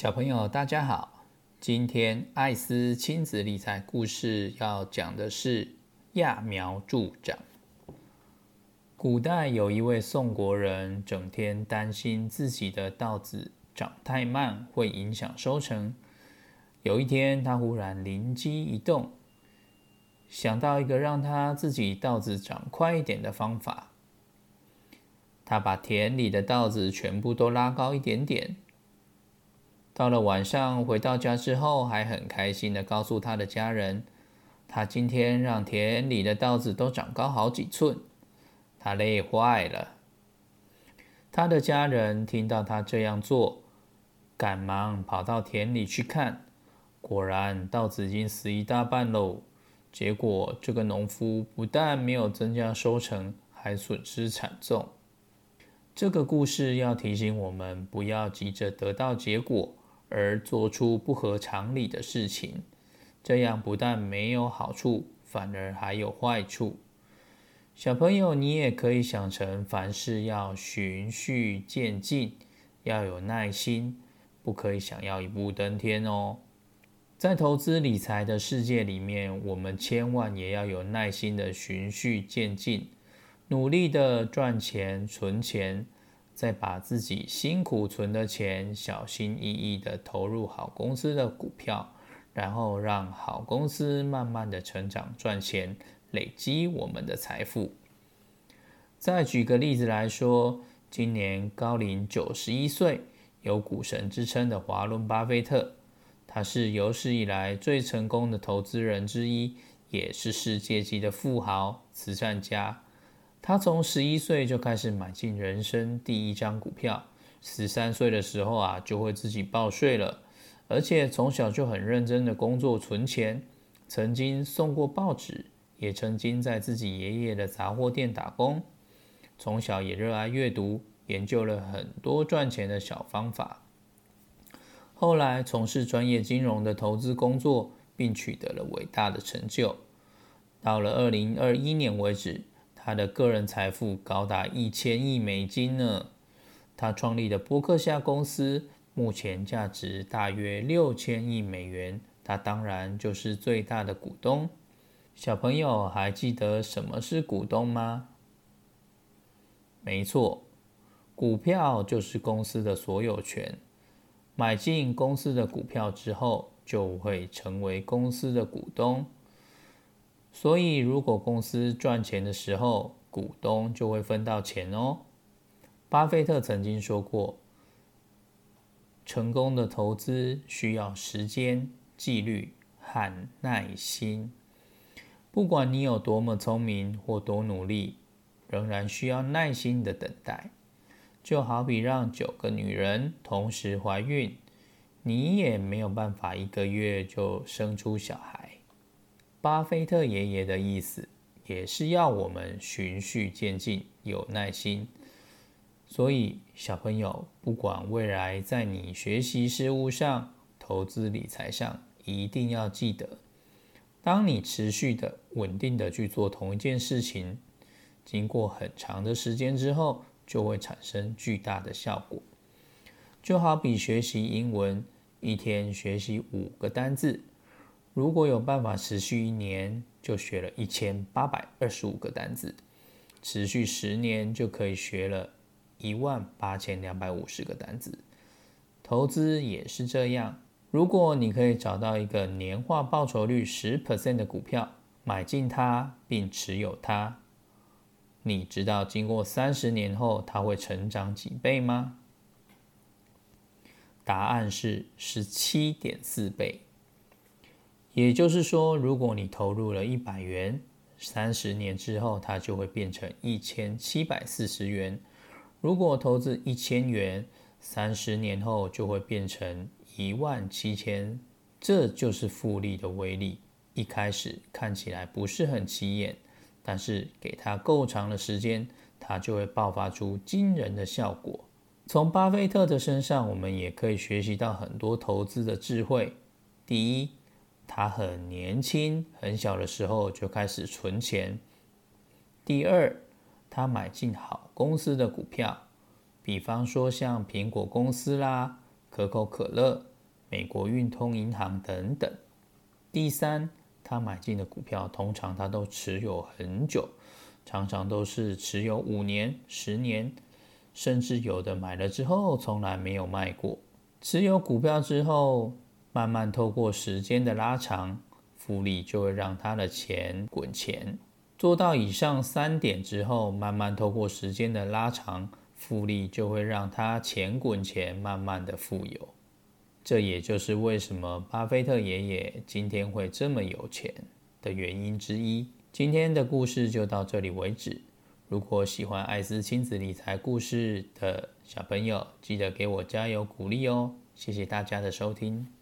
小朋友，大家好！今天艾斯亲子理财故事要讲的是揠苗助长。古代有一位宋国人，整天担心自己的稻子长太慢会影响收成。有一天，他忽然灵机一动，想到一个让他自己稻子长快一点的方法。他把田里的稻子全部都拉高一点点。到了晚上，回到家之后，还很开心的告诉他的家人，他今天让田里的稻子都长高好几寸，他累坏了。他的家人听到他这样做，赶忙跑到田里去看，果然稻子已经死一大半喽。结果这个农夫不但没有增加收成，还损失惨重。这个故事要提醒我们，不要急着得到结果。而做出不合常理的事情，这样不但没有好处，反而还有坏处。小朋友，你也可以想成，凡事要循序渐进，要有耐心，不可以想要一步登天哦。在投资理财的世界里面，我们千万也要有耐心的循序渐进，努力的赚钱存钱。再把自己辛苦存的钱，小心翼翼地投入好公司的股票，然后让好公司慢慢的成长赚钱，累积我们的财富。再举个例子来说，今年高龄九十一岁，有股神之称的华伦巴菲特，他是有史以来最成功的投资人之一，也是世界级的富豪、慈善家。他从十一岁就开始买进人生第一张股票，十三岁的时候啊就会自己报税了，而且从小就很认真的工作存钱，曾经送过报纸，也曾经在自己爷爷的杂货店打工。从小也热爱阅读，研究了很多赚钱的小方法。后来从事专业金融的投资工作，并取得了伟大的成就。到了二零二一年为止。他的个人财富高达一千亿美金呢。他创立的波克夏公司目前价值大约六千亿美元，他当然就是最大的股东。小朋友还记得什么是股东吗？没错，股票就是公司的所有权。买进公司的股票之后，就会成为公司的股东。所以，如果公司赚钱的时候，股东就会分到钱哦。巴菲特曾经说过：“成功的投资需要时间、纪律和耐心。不管你有多么聪明或多努力，仍然需要耐心的等待。就好比让九个女人同时怀孕，你也没有办法一个月就生出小孩。”巴菲特爷爷的意思也是要我们循序渐进，有耐心。所以，小朋友，不管未来在你学习事物上、投资理财上，一定要记得，当你持续的、稳定的去做同一件事情，经过很长的时间之后，就会产生巨大的效果。就好比学习英文，一天学习五个单字。如果有办法持续一年，就学了一千八百二十五个单字；持续十年，就可以学了一万八千两百五十个单字。投资也是这样，如果你可以找到一个年化报酬率十 percent 的股票，买进它并持有它，你知道经过三十年后它会成长几倍吗？答案是十七点四倍。也就是说，如果你投入了一百元，三十年之后它就会变成一千七百四十元；如果投资一千元，三十年后就会变成一万七千。这就是复利的威力。一开始看起来不是很起眼，但是给它够长的时间，它就会爆发出惊人的效果。从巴菲特的身上，我们也可以学习到很多投资的智慧。第一，他很年轻，很小的时候就开始存钱。第二，他买进好公司的股票，比方说像苹果公司啦、可口可乐、美国运通银行等等。第三，他买进的股票通常他都持有很久，常常都是持有五年、十年，甚至有的买了之后从来没有卖过。持有股票之后，慢慢透过时间的拉长，复利就会让他的钱滚钱。做到以上三点之后，慢慢透过时间的拉长，复利就会让他钱滚钱，慢慢的富有。这也就是为什么巴菲特爷爷今天会这么有钱的原因之一。今天的故事就到这里为止。如果喜欢艾斯亲子理财故事的小朋友，记得给我加油鼓励哦！谢谢大家的收听。